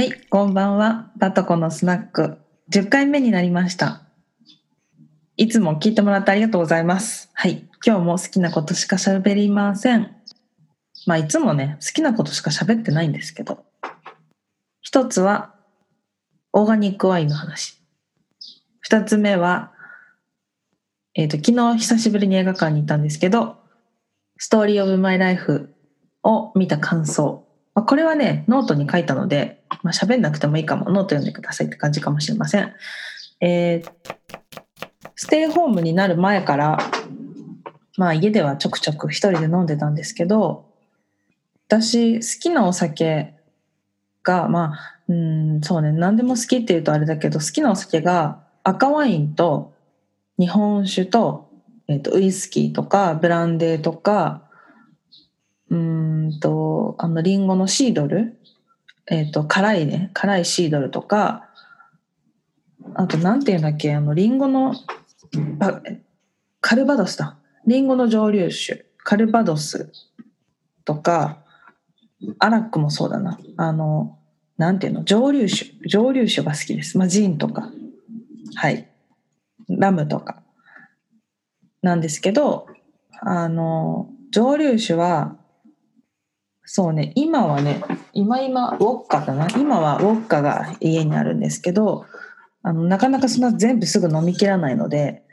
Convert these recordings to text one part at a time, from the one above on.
はい、こんばんは。バトコのスナック10回目になりました。いつも聞いてもらってありがとうございます。はい、今日も好きなことしか喋りません。まあいつもね、好きなことしか喋ってないんですけど。一つはオーガニックワインの話。二つ目は、えっ、と、昨日久しぶりに映画館に行ったんですけど、ストーリーオブマイライフを見た感想。まあ、これはね、ノートに書いたので、まあ、喋んなくてもいいかも、ノート読んでくださいって感じかもしれません。えーステイホームになる前から、まあ家ではちょくちょく一人で飲んでたんですけど、私好きなお酒が、まあ、うん、そうね、何でも好きっていうとあれだけど、好きなお酒が赤ワインと日本酒と、えっとウイスキーとかブランデーとか、うんと、あの、リンゴのシードル、えっ、と、辛いね、辛いシードルとか、あと、なんていうんだっけ、あの、リンゴの、カルバドスだ。リンゴの蒸留酒、カルバドスとか、アラックもそうだな。あの、なんていうの、蒸留酒、蒸留酒が好きです。まあ、ジンとか、はい。ラムとか。なんですけど、あの、蒸留酒は、そうね、今はね、今今、ウォッカだな？今はウォッカが家にあるんですけど、あのなかなかそんな全部すぐ飲み切らないので、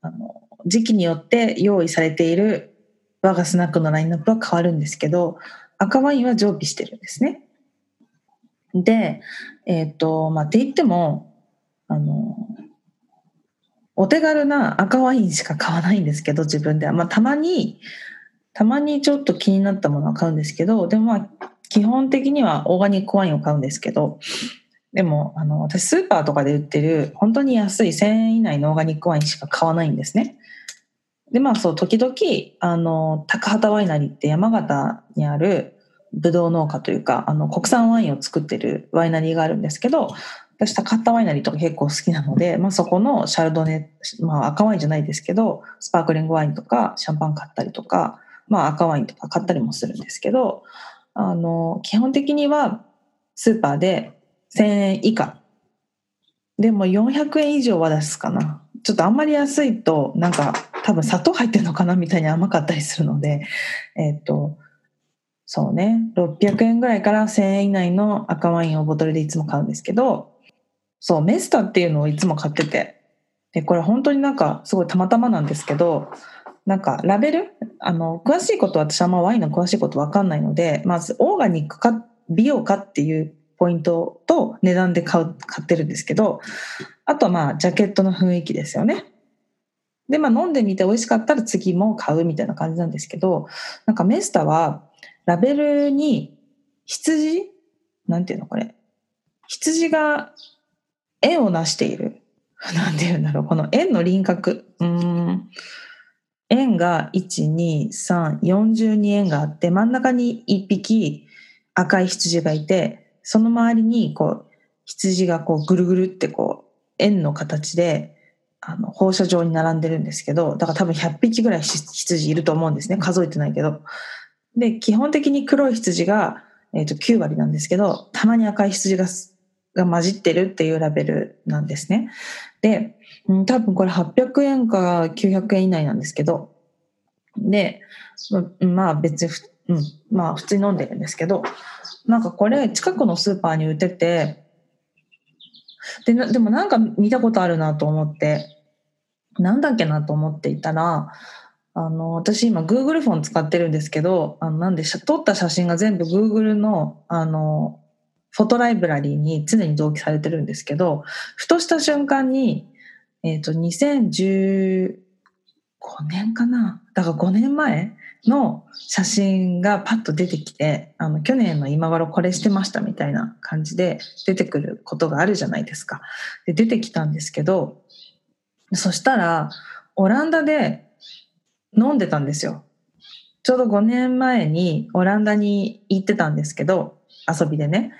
あの時期によって用意されている我がスナックのラインナップは変わるんですけど、赤ワインは常備してるんですね。で、えっ、と、まあ、って言っても、あの、お手軽な赤ワインしか買わないんですけど、自分では。まあ、たまに、たまにちょっと気になったものは買うんですけど、でもまあ、基本的にはオーガニックワインを買うんですけど、でも、あの、私スーパーとかで売ってる本当に安い1000円以内のオーガニックワインしか買わないんですね。で、まあそう、時々、あの、高畑ワイナリーって山形にあるブドウ農家というか、あの、国産ワインを作ってるワイナリーがあるんですけど、私高畑ワイナリーとか結構好きなので、まあそこのシャルドネ、まあ赤ワインじゃないですけど、スパークリングワインとかシャンパン買ったりとか、まあ赤ワインとか買ったりもするんですけど、あの、基本的にはスーパーで1000円以下。でも400円以上は出すかな。ちょっとあんまり安いと、なんか多分砂糖入ってるのかなみたいに甘かったりするので、えっ、と、そうね、600円ぐらいから1000円以内の赤ワインをボトルでいつも買うんですけど、そう、メスタっていうのをいつも買ってて、で、これ本当になんかすごいたまたまなんですけど、なんかラベル？あの、詳しいこと私はあんまワインの詳しいことわかんないので、まずオーガニックか美容かっていうポイントと値段で買う、買ってるんですけど、あとはまあ、ジャケットの雰囲気ですよね。で、まあ、飲んでみて美味しかったら次も買うみたいな感じなんですけど、なんかメスタは、ラベルに羊？なんていうのこれ？羊が円をなしている。なんていうんだろう。この円の輪郭。うん。円が1、2、3、42円があって、真ん中に1匹赤い羊がいて、その周りにこう羊がこうぐるぐるってこう円の形であの放射状に並んでるんですけどだから多分100匹ぐらい羊いると思うんですね。数えてないけど。で基本的に黒い羊が、えー、と9割なんですけどたまに赤い羊がが混じってるっていうラベルなんですね。で、うん、多分これ800円か900円以内なんですけど。でまあ別に、うん、まあ普通に飲んでるんですけど。なんかこれ近くのスーパーに売ってて。ででもなんか見たことあるなと思って。なんだっけなと思っていたらあの私今 Google フォン使ってるんですけどあのなんで撮った写真が全部 Google のあのフォトライブラリーに常に同期されてるんですけどふとした瞬間に、えー、と2015年かなだから5年前の写真がパッと出てきてあの去年の今頃これしてましたみたいな感じで出てくることがあるじゃないですか。で出てきたんですけどそしたらオランダで飲んでたんですよ。ちょうど5年前にオランダに行ってたんですけど遊びでね。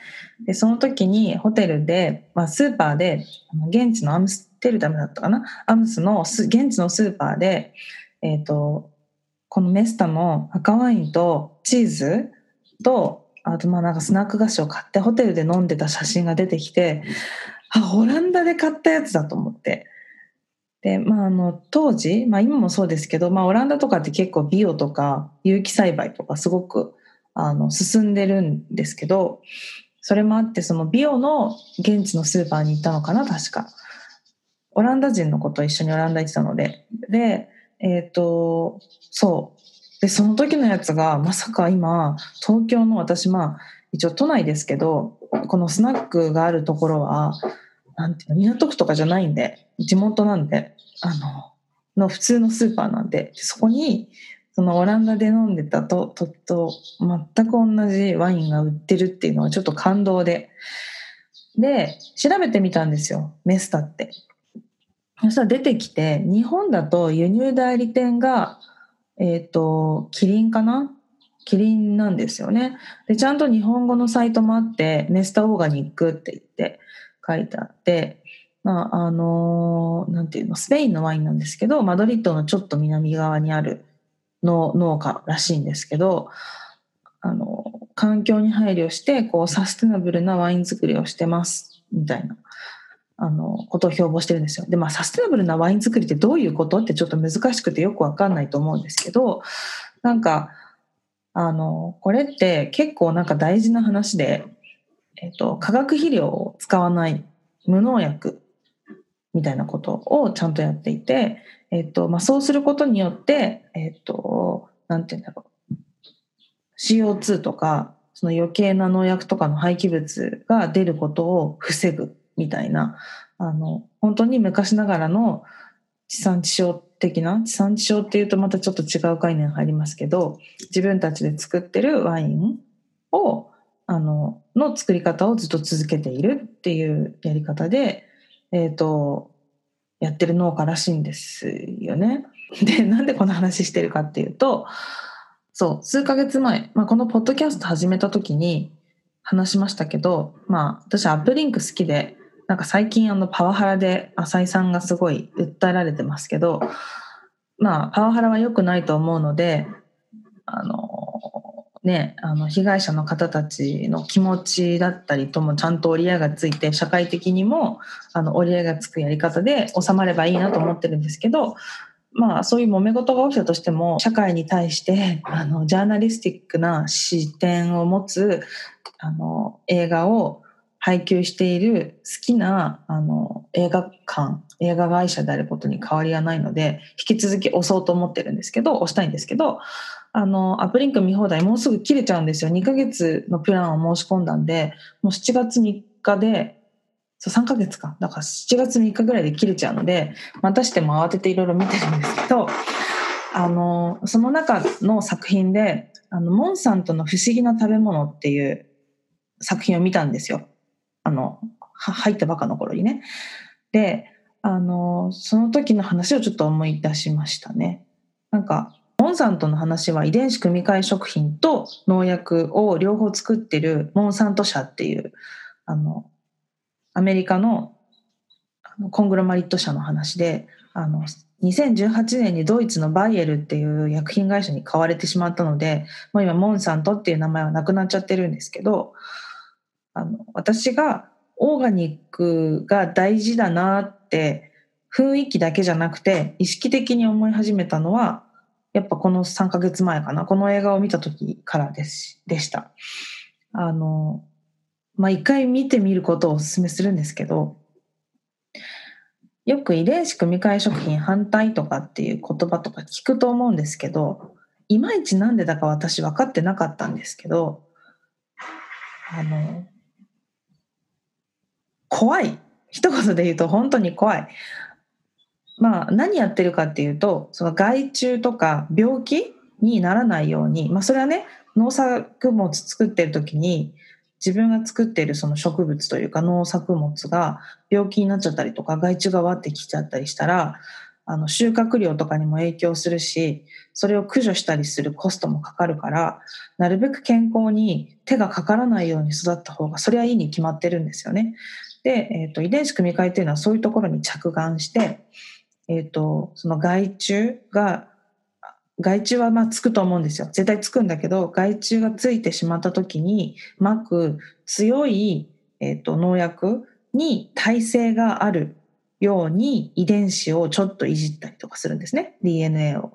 でその時にホテルで、まあ、スーパーで現地のアムステルダムだったかな？アムスの現地のスーパーでえっ、ー、とこのメスタの赤ワインとチーズと、あとまあなんかスナック菓子を買ってホテルで飲んでた写真が出てきて、あ、オランダで買ったやつだと思って。で、まああの当時、まあ今もそうですけど、まあオランダとかって結構ビオとか有機栽培とかすごくあの進んでるんですけど、それもあってそのビオの現地のスーパーに行ったのかな、確か。オランダ人の子と一緒にオランダ行ってたので。で、えっ、ー、と、そう。で、その時のやつが、まさか今、東京の私、まあ、一応都内ですけど、このスナックがあるところは、なんていうの、港区とかじゃないんで、地元なんで、あの、の普通のスーパーなんで、そこに、そのオランダで飲んでたと、と、と、全く同じワインが売ってるっていうのはちょっと感動で。で、調べてみたんですよ、メスタって。そしたら出てきて、日本だと輸入代理店が、えっ、ー、と、キリンかな？キリンなんですよね。で、ちゃんと日本語のサイトもあって、メスタオーガニックって言って書いてあって、まあ、あのなんていうの、スペインのワインなんですけど、マドリッドのちょっと南側にあるの農家らしいんですけど、あの、環境に配慮して、こう、サステナブルなワイン作りをしてます、みたいな。あの、ことを標榜してるんですよ。で、まあ、サステナブルなワイン作りってどういうことってちょっと難しくてよくわかんないと思うんですけど、なんか、あの、これって結構なんか大事な話で、えっと、化学肥料を使わない無農薬みたいなことをちゃんとやっていて、えっと、まあ、そうすることによって、えっと、なんて言うんだろう。CO2 とか、その余計な農薬とかの廃棄物が出ることを防ぐみたいな、あの、本当に昔ながらの地産地消的な、地産地消っていうとまたちょっと違う概念入りますけど、自分たちで作ってるワインを、あの、の作り方をずっと続けているっていうやり方で、えっ、ー、と、やってる農家らしいんですよね。で、なんでこの話してるかっていうと、そう、数ヶ月前、まあ、このポッドキャスト始めた時に話しましたけど、まあ、私アップリンク好きで、なんか最近あのパワハラで浅井さんがすごい訴えられてますけど、まあパワハラは良くないと思うので、あの、ね、あの被害者の方たちの気持ちだったりともちゃんと折り合いがついて社会的にもあの折り合いがつくやり方で収まればいいなと思ってるんですけどまあそういう揉め事が起きたとしても社会に対してあのジャーナリスティックな視点を持つあの映画を配給している好きなあの映画館映画会社であることに変わりはないので引き続き押そうと思ってるんですけど押したいんですけどあのアップリンク見放題もうすぐ切れちゃうんですよ2ヶ月のプランを申し込んだんでもう7月3日でそう3ヶ月かだから7月3日ぐらいで切れちゃうのでまたしても慌てていろいろ見てるんですけどあのその中の作品であのモンサントの不思議な食べ物っていう作品を見たんですよ。あの、入ったばかの頃にね。で、あの、その時の話をちょっと思い出しましたね。なんか、モンサントの話は遺伝子組み換え食品と農薬を両方作ってるモンサント社っていう、あの、アメリカのコングロマリット社の話で、あの、2018年にドイツのバイエルっていう薬品会社に買われてしまったので、もう今モンサントっていう名前はなくなっちゃってるんですけど、あの私がオーガニックが大事だなって雰囲気だけじゃなくて意識的に思い始めたのはやっぱこの3ヶ月前かなこの映画を見た時からですでした。あのまあ一回見てみることをお勧めするんですけどよく遺伝子組み換え食品反対とかっていう言葉とか聞くと思うんですけどいまいちなんでだか私分かってなかったんですけどあの怖い。一言で言うと本当に怖い。まあ何やってるかっていうと、その害虫とか病気にならないように、まあそれはね、農作物作ってる時に自分が作っているその植物というか農作物が病気になっちゃったりとか害虫がわってきちゃったりしたらあの収穫量とかにも影響するしそれを駆除したりするコストもかかるからなるべく健康に手がかからないように育った方がそれはいいに決まってるんですよね。で、えーと、遺伝子組み換えっていうのはそういうところに着眼して、えーと、その害虫が害虫はまあつくと思うんですよ。絶対つくんだけど、害虫がついてしまった時に、まく強い、えっ、と、農薬に耐性があるように遺伝子をちょっといじったりとかするんですね。DNA を。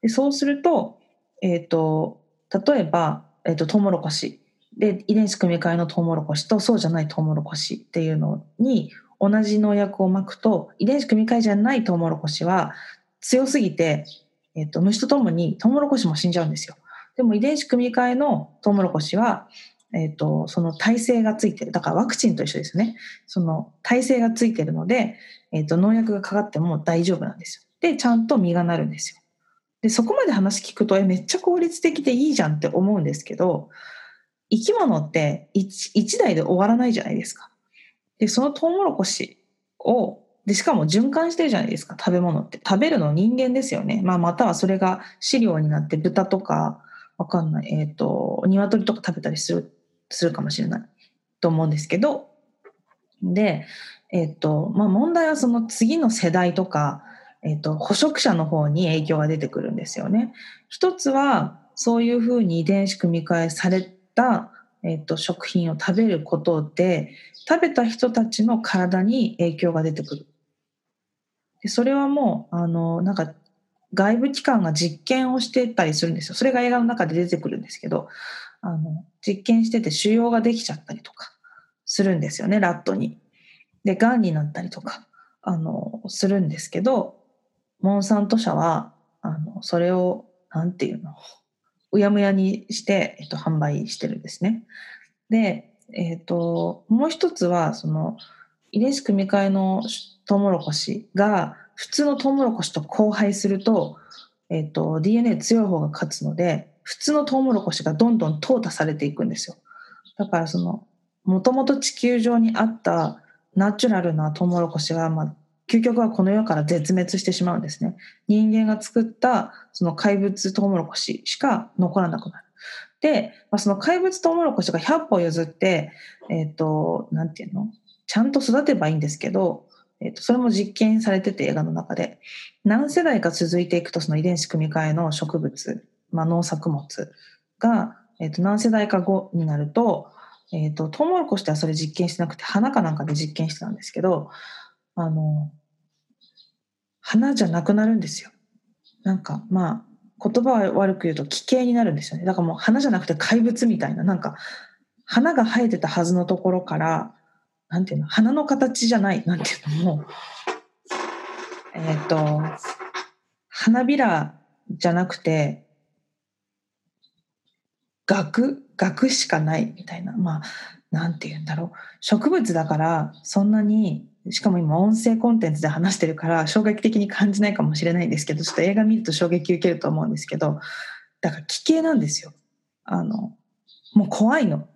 でそうすると、えっ、と、例えば、えっ、と、トウモロコシ。で、遺伝子組み換えのトウモロコシとそうじゃないトウモロコシっていうのに同じ農薬をまくと、遺伝子組み換えじゃないトウモロコシは強すぎて、えっ、と、虫とともにトウモロコシも死んじゃうんですよ。でも遺伝子組み換えのトウモロコシは、えっ、と、その耐性がついてる。だからワクチンと一緒ですね。その耐性がついてるので、えっ、と、農薬がかかっても大丈夫なんですよ。で、ちゃんと実がなるんですよ。で、そこまで話聞くと、え、めっちゃ効率的でいいじゃんって思うんですけど、生き物って一台で終わらないじゃないですか。で、そのトウモロコシを、で、しかも循環してるじゃないですか、食べ物って。食べるの人間ですよね。まあ、またはそれが飼料になって豚とか、わかんない、えっ、と、鶏とか食べたりする、するかもしれないと思うんですけど、で、えっ、と、まあ問題はその次の世代とか、えっ、と、捕食者の方に影響が出てくるんですよね。一つは、そういうふうに遺伝子組み換えされた、えっ、と、食品を食べることで、食べた人たちの体に影響が出てくる。でそれはもう、あの、なんか、外部機関が実験をしてたりするんですよ。それが映画の中で出てくるんですけど、あの、実験してて腫瘍ができちゃったりとかするんですよね、ラットに。で、癌になったりとか、あの、するんですけど、モンサント社は、あの、それを、なんていうの、うやむやにして、えっと、販売してるんですね。で、えっと、もう一つは、その、遺伝子組み換えのトウモロコシが、普通のトウモロコシと交配すると、えっと、DNA 強い方が勝つので、普通のトウモロコシがどんどん淘汰されていくんですよ。だからその、もともと地球上にあったナチュラルなトウモロコシが、まあ、究極はこの世から絶滅してしまうんですね。人間が作ったその怪物トウモロコシしか残らなくなる。で、まあ、その怪物トウモロコシが100歩譲って、えっ、ー、と、なんていうの？ちゃんと育てばいいんですけど、えっ、ー、と、それも実験されてて映画の中で、何世代か続いていくとその遺伝子組み換えの植物、まあ、農作物が、えっ、ー、と、何世代か後になると、えっ、と、トウモロコシではそれ実験してなくて、花かなんかで実験してたんですけど、あの、花じゃなくなるんですよ。なんか、まあ、言葉は悪く言うと奇形になるんですよね。だからもう花じゃなくて怪物みたいな、なんか、花が生えてたはずのところから、なんていうの、花の形じゃない、なんていうのも、えっ、ー、と、花びらじゃなくて、額額しかないみたいな。まあ、なんて言うんだろう。植物だから、そんなにしかも今音声コンテンツで話してるから衝撃的に感じないかもしれないんですけどちょっと映画見ると衝撃受けると思うんですけどだから奇形なんですよ。あのもう怖いの。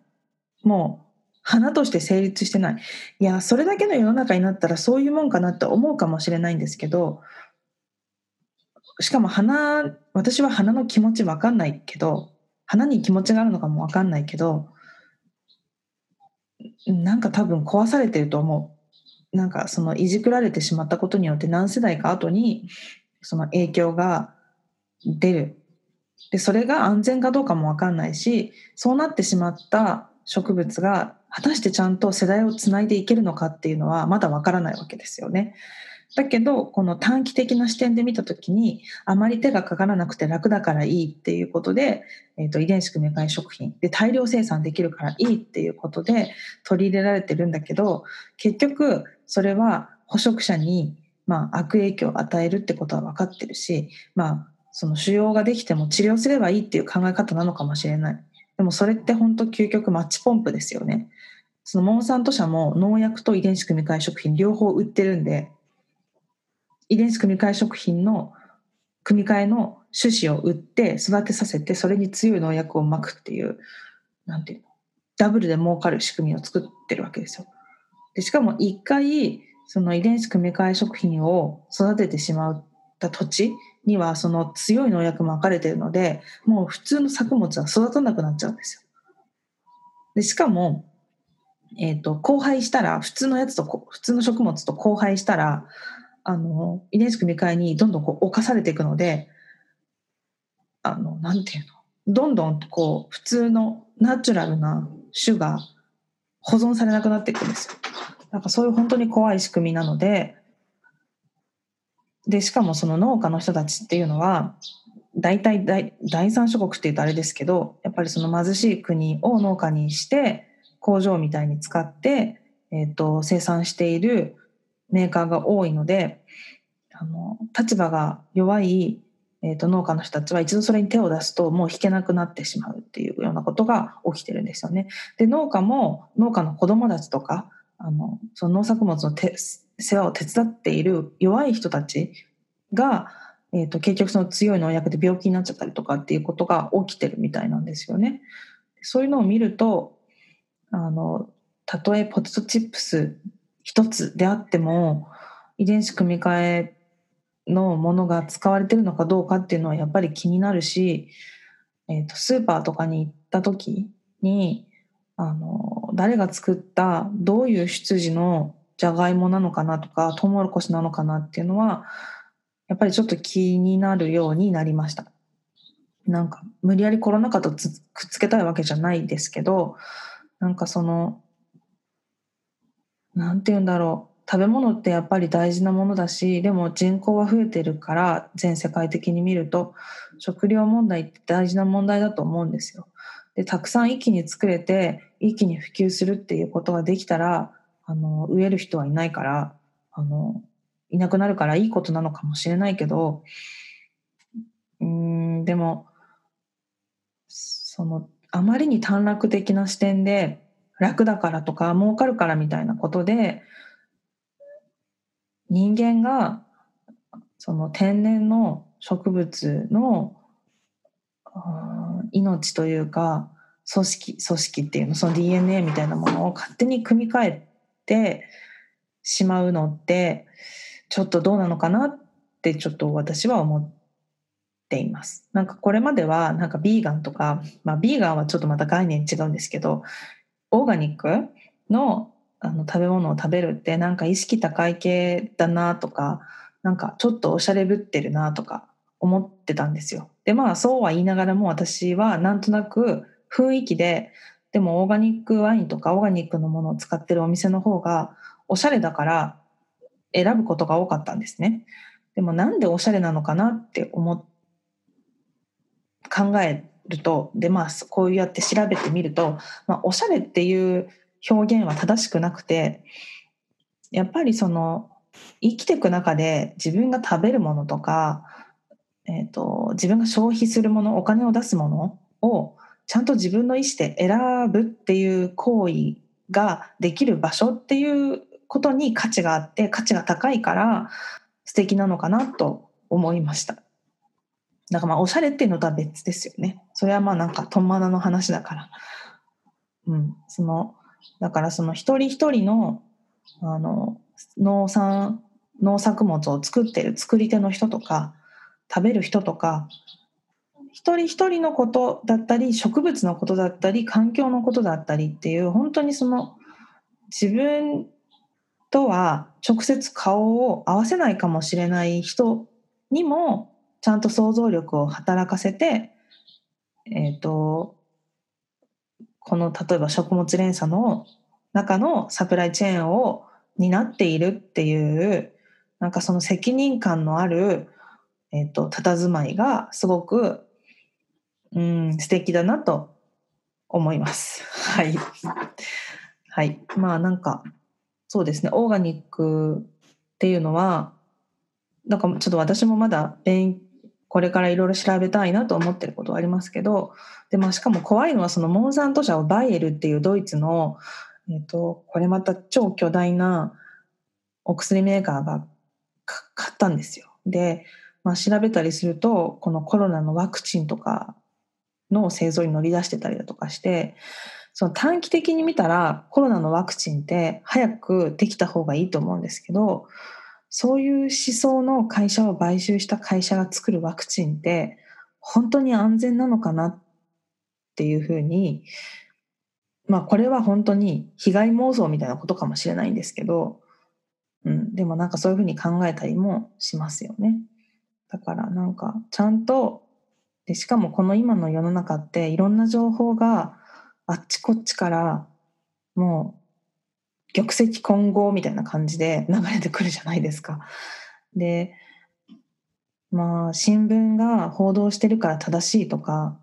もう花として成立してない。いやそれだけの世の中になったらそういうもんかなって思うかもしれないんですけどしかも花私は花の気持ち分かんないけど花に気持ちがあるのかも分かんないけどなんか多分壊されてると思う。なんかそのいじくられてしまったことによって何世代か後にその影響が出るでそれが安全かどうかも分かんないしそうなってしまった植物が果たしてちゃんと世代をつないでいけるのかっていうのはまだ分からないわけですよね。だけどこの短期的な視点で見た時にあまり手がかからなくて楽だからいいっていうことで、えーと、遺伝子組み換え食品で大量生産できるからいいっていうことで取り入れられてるんだけど結局それは捕食者に、まあ、悪影響を与えるってことは分かってるし、まあ、その腫瘍ができても治療すればいいっていう考え方なのかもしれない。でもそれって本当究極マッチポンプですよね。そのモンサント社も農薬と遺伝子組み換え食品両方売ってるんで、遺伝子組み換え食品の組み換えの種子を売って育てさせてそれに強い農薬をまくっていうなんていうの？ダブルで儲かる仕組みを作ってるわけですよ。でしかも一回その遺伝子組み換え食品を育ててしまった土地にはその強い農薬もまかれてるのでもう普通の作物は育たなくなっちゃうんですよ。でしかも、えーと、交配したら普通のやつと普通の食物と交配したらあの遺伝子組み換えにどんどんこう侵されていくのであのなんていうの？どんどんこう普通のナチュラルな種が保存されなくなっていくんですよ。なんかそういう本当に怖い仕組みなのででしかもその農家の人たちっていうのは大体第第三諸国っていうとあれですけどやっぱりその貧しい国を農家にして工場みたいに使って、えーと、生産しているメーカーが多いのであの立場が弱い、えーと、農家の人たちは一度それに手を出すともう引けなくなってしまうっていうようなことが起きてるんですよね。で農家も農家の子供たちとかあのその農作物の世話を手伝っている弱い人たちがえーと、結局その強い農薬で病気になっちゃったりとかっていうことが起きてるみたいなんですよね。そういうのを見るとあのたとえポテトチップス一つであっても遺伝子組み換えのものが使われてるのかどうかっていうのはやっぱり気になるし、えーと、スーパーとかに行った時にあの誰が作ったどういう出自のじゃがいもなのかなとかトウモロコシなのかなっていうのはやっぱりちょっと気になるようになりました。なんか無理やりコロナ禍とくっつけたいわけじゃないですけどなんかその何て言うんだろう食べ物ってやっぱり大事なものだしでも人口は増えてるから全世界的に見ると食料問題って大事な問題だと思うんですよ。でたくさん一気に作れて一気に普及するっていうことができたらあの植える人はいないからあのいなくなるからいいことなのかもしれないけどうんでもそのあまりに短絡的な視点で楽だからとか儲かるからみたいなことで人間がその天然の植物の命というか組織組織っていうのその DNA みたいなものを勝手に組み替えてしまうのってちょっとどうなのかなってちょっと私は思っています。なんかこれまではなんかビーガンとか、まあビーガンはちょっとまた概念違うんですけど、オーガニックのあの食べ物を食べるってなんか意識高い系だなとか、なんかちょっとおしゃれぶってるなとか思ってたんですよ。でまあそうは言いながらも私はなんとなく雰囲気ででもオーガニックワインとかオーガニックのものを使ってるお店の方がおしゃれだから選ぶことが多かったんですね。でもなんでおしゃれなのかなって思考えるとでまあこうやって調べてみると、まあ、おしゃれっていう表現は正しくなくてやっぱりその生きていく中で自分が食べるものとか、えーと、自分が消費するものお金を出すものをちゃんと自分の意思で選ぶっていう行為ができる場所っていうことに価値があって価値が高いから素敵なのかなと思いました。だからまあおしゃれっていうのとは別ですよね。それはまあなんかトンマナの話だから。うん、そのだからその一人一人のあの農産農作物を作ってる作り手の人とか食べる人とか一人一人のことだったり植物のことだったり環境のことだったりっていう本当にその自分とは直接顔を合わせないかもしれない人にもちゃんと想像力を働かせて、えっ、ー、と、この例えば食物連鎖の中のサプライチェーンを担っているっていうなんかその責任感のある、えっ、ー、と佇まいがすごくうん素敵だなと思います。はい。はい。まあなんかそうですねオーガニックっていうのはなんかちょっと私もまだ勉これからいろいろ調べたいなと思ってることはありますけどで、まあ、しかも怖いのはそのモンサント社をバイエルっていうドイツの、えーと、これまた超巨大なお薬メーカーが買ったんですよ。で、まあ、調べたりするとこのコロナのワクチンとかの製造に乗り出してたりだとかしてその短期的に見たらコロナのワクチンって早くできた方がいいと思うんですけどそういう思想の会社を買収した会社が作るワクチンって本当に安全なのかなっていうふうにまあこれは本当に被害妄想みたいなことかもしれないんですけど、うん、でもなんかそういうふうに考えたりもしますよね。だからなんかちゃんとでしかもこの今の世の中っていろんな情報があっちこっちからもう玉石混合みたいな感じで流れてくるじゃないですか。でまあ新聞が報道してるから正しいとか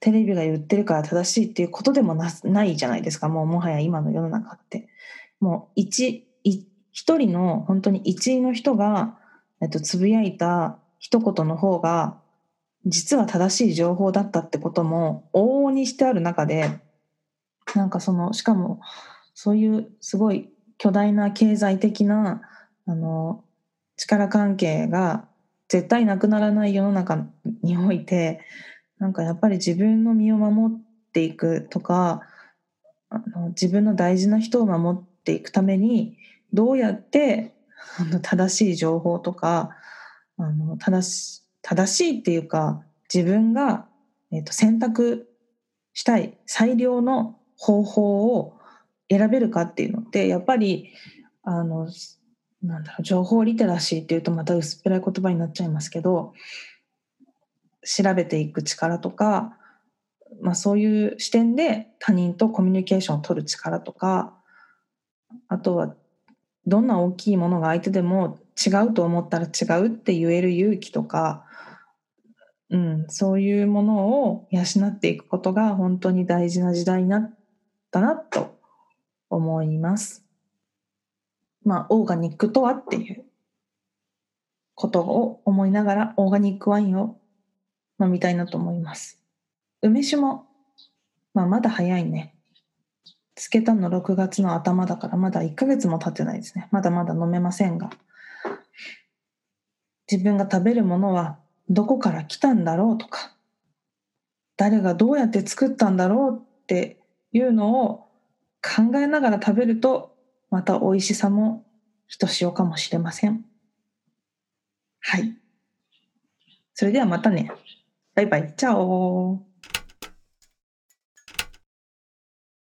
テレビが言ってるから正しいっていうことでもなないじゃないですかもうもはや今の世の中って。もう一一人の本当に一位の人が、えっと、つぶやいた一言の方が実は正しい情報だったってことも往々にしてある中でなんかそのしかもそういうすごい巨大な経済的なあの力関係が絶対なくならない世の中においてなんかやっぱり自分の身を守っていくとかあの自分の大事な人を守っていくためにどうやってあの正しい情報とかあの正し正しいっていうか自分が、えー、と選択したい最良の方法を選べるかっていうのってやっぱりあのなんだろう情報リテラシーっていうとまた薄っぺらい言葉になっちゃいますけど調べていく力とか、まあ、そういう視点で他人とコミュニケーションを取る力とかあとはどんな大きいものが相手でも違うと思ったら違うって言える勇気とか、うん、そういうものを養っていくことが本当に大事な時代になったなと思います。まあ、オーガニックとはっていうことを思いながらオーガニックワインを飲みたいなと思います。梅酒も、まあ、まだ早いね。つけたの6月の頭だからまだ1ヶ月も経ってないですね。まだまだ飲めませんが。自分が食べるものはどこから来たんだろうとか、誰がどうやって作ったんだろうっていうのを考えながら食べると、また美味しさもひとしおかもしれません。はい。それではまたね。バイバイ。チャオ